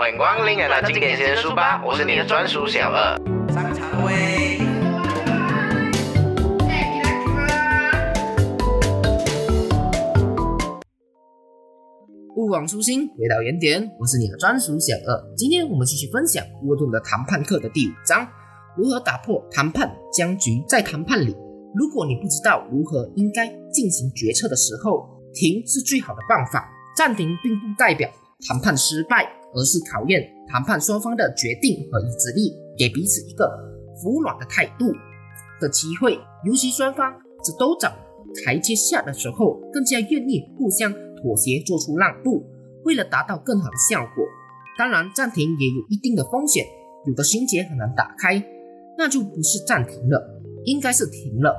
欢迎光临来到经典先书吧，我是你的专属小二。上场位。勿忘初心，回到原点。我是你的专属小二。今天我们继续分享沃顿的谈判课的第五章：如何打破谈判僵局。在谈判里，如果你不知道如何应该进行决策的时候，停是最好的办法。暂停并不代表谈判失败，而是考验谈判双方的决定和意志力，给彼此一个服软的态度的机会。尤其双方只都找台阶下的时候，更加愿意互相。妥协，做出让步，为了达到更好的效果。当然，暂停也有一定的风险，有的心结很难打开，那就不是暂停了，应该是停了。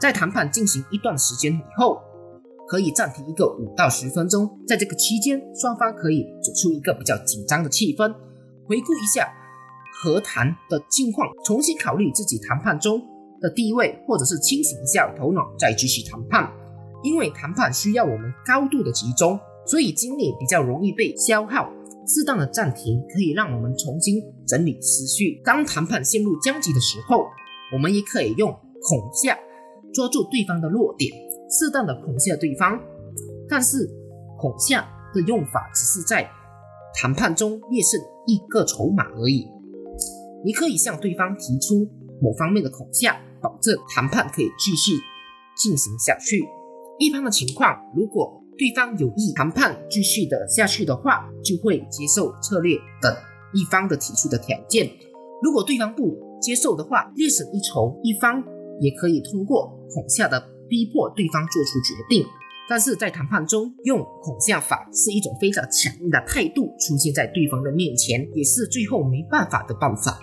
在谈判进行一段时间以后，可以暂停一个五到十分钟，在这个期间，双方可以走出一个比较紧张的气氛，回顾一下和谈的近况，重新考虑自己谈判中的地位，或者是清醒一下头脑，再继续谈判。因为谈判需要我们高度的集中，所以精力比较容易被消耗。适当的暂停可以让我们重新整理思绪。当谈判陷入僵局的时候，我们也可以用恐吓抓住对方的弱点，适当的恐吓对方。但是恐吓的用法只是在谈判中劣胜一个筹码而已。你可以向对方提出某方面的恐吓，保证谈判可以继续进行下去。一般的情况，如果对方有意谈判继续的下去的话，就会接受策略等一方的提出的条件。如果对方不接受的话，略胜一筹一方也可以通过恐吓的逼迫对方做出决定。但是在谈判中用恐吓法是一种非常强硬的态度，出现在对方的面前，也是最后没办法的办法。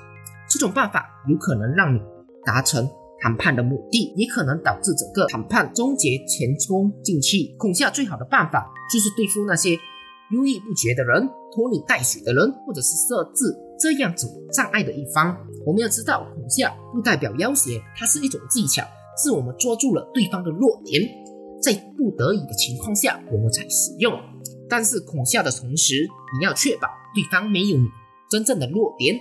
这种办法有可能让你达成。谈判的目的也可能导致整个谈判终结前功尽弃。恐吓最好的办法就是对付那些犹豫不决的人、拖泥带水的人，或者是设置这样子障碍的一方。我们要知道，恐吓不代表要挟，它是一种技巧，是我们抓住了对方的弱点，在不得已的情况下我们才使用。但是恐吓的同时，你要确保对方没有你真正的弱点，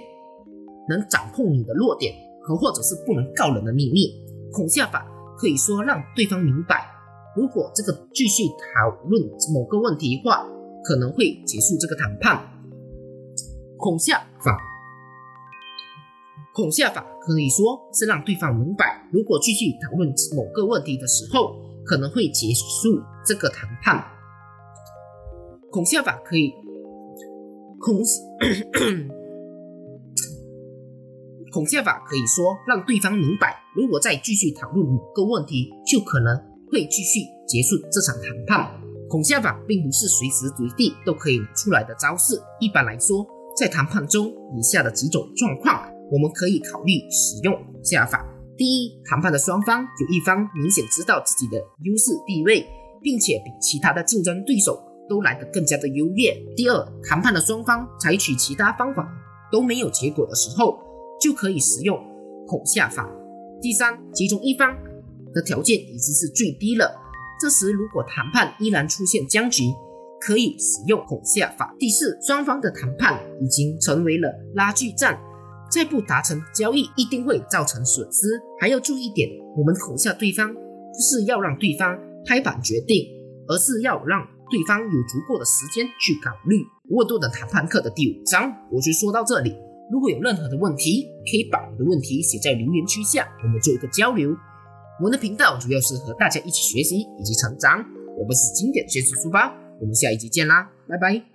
能掌控你的弱点。和或者是不能告人的秘密，恐吓法可以说让对方明白，如果这个继续讨论某个问题的话，可能会结束这个谈判。恐吓法，恐吓法可以说是让对方明白，如果继续讨论某个问题的时候，可能会结束这个谈判。恐吓法可以恐。恐吓 法可以说让对方明白，如果再继续讨论某个问题，就可能会继续结束这场谈判。恐吓法并不是随时随地都可以出来的招式。一般来说，在谈判中，以下的几种状况我们可以考虑使用恐吓法：第一，谈判的双方有一方明显知道自己的优势地位，并且比其他的竞争对手都来得更加的优越；第二，谈判的双方采取其他方法都没有结果的时候。就可以使用恐吓法。第三，其中一方的条件已经是最低了，这时如果谈判依然出现僵局，可以使用恐吓法。第四，双方的谈判已经成为了拉锯战，再不达成交易一定会造成损失。还要注意一点，我们恐吓对方不是要让对方拍板决定，而是要让对方有足够的时间去考虑。沃多的谈判课的第五章，我就说到这里。如果有任何的问题，可以把你的问题写在留言区下，我们做一个交流。我们的频道主要是和大家一起学习以及成长。我们是经典学习书包，我们下一集见啦，拜拜。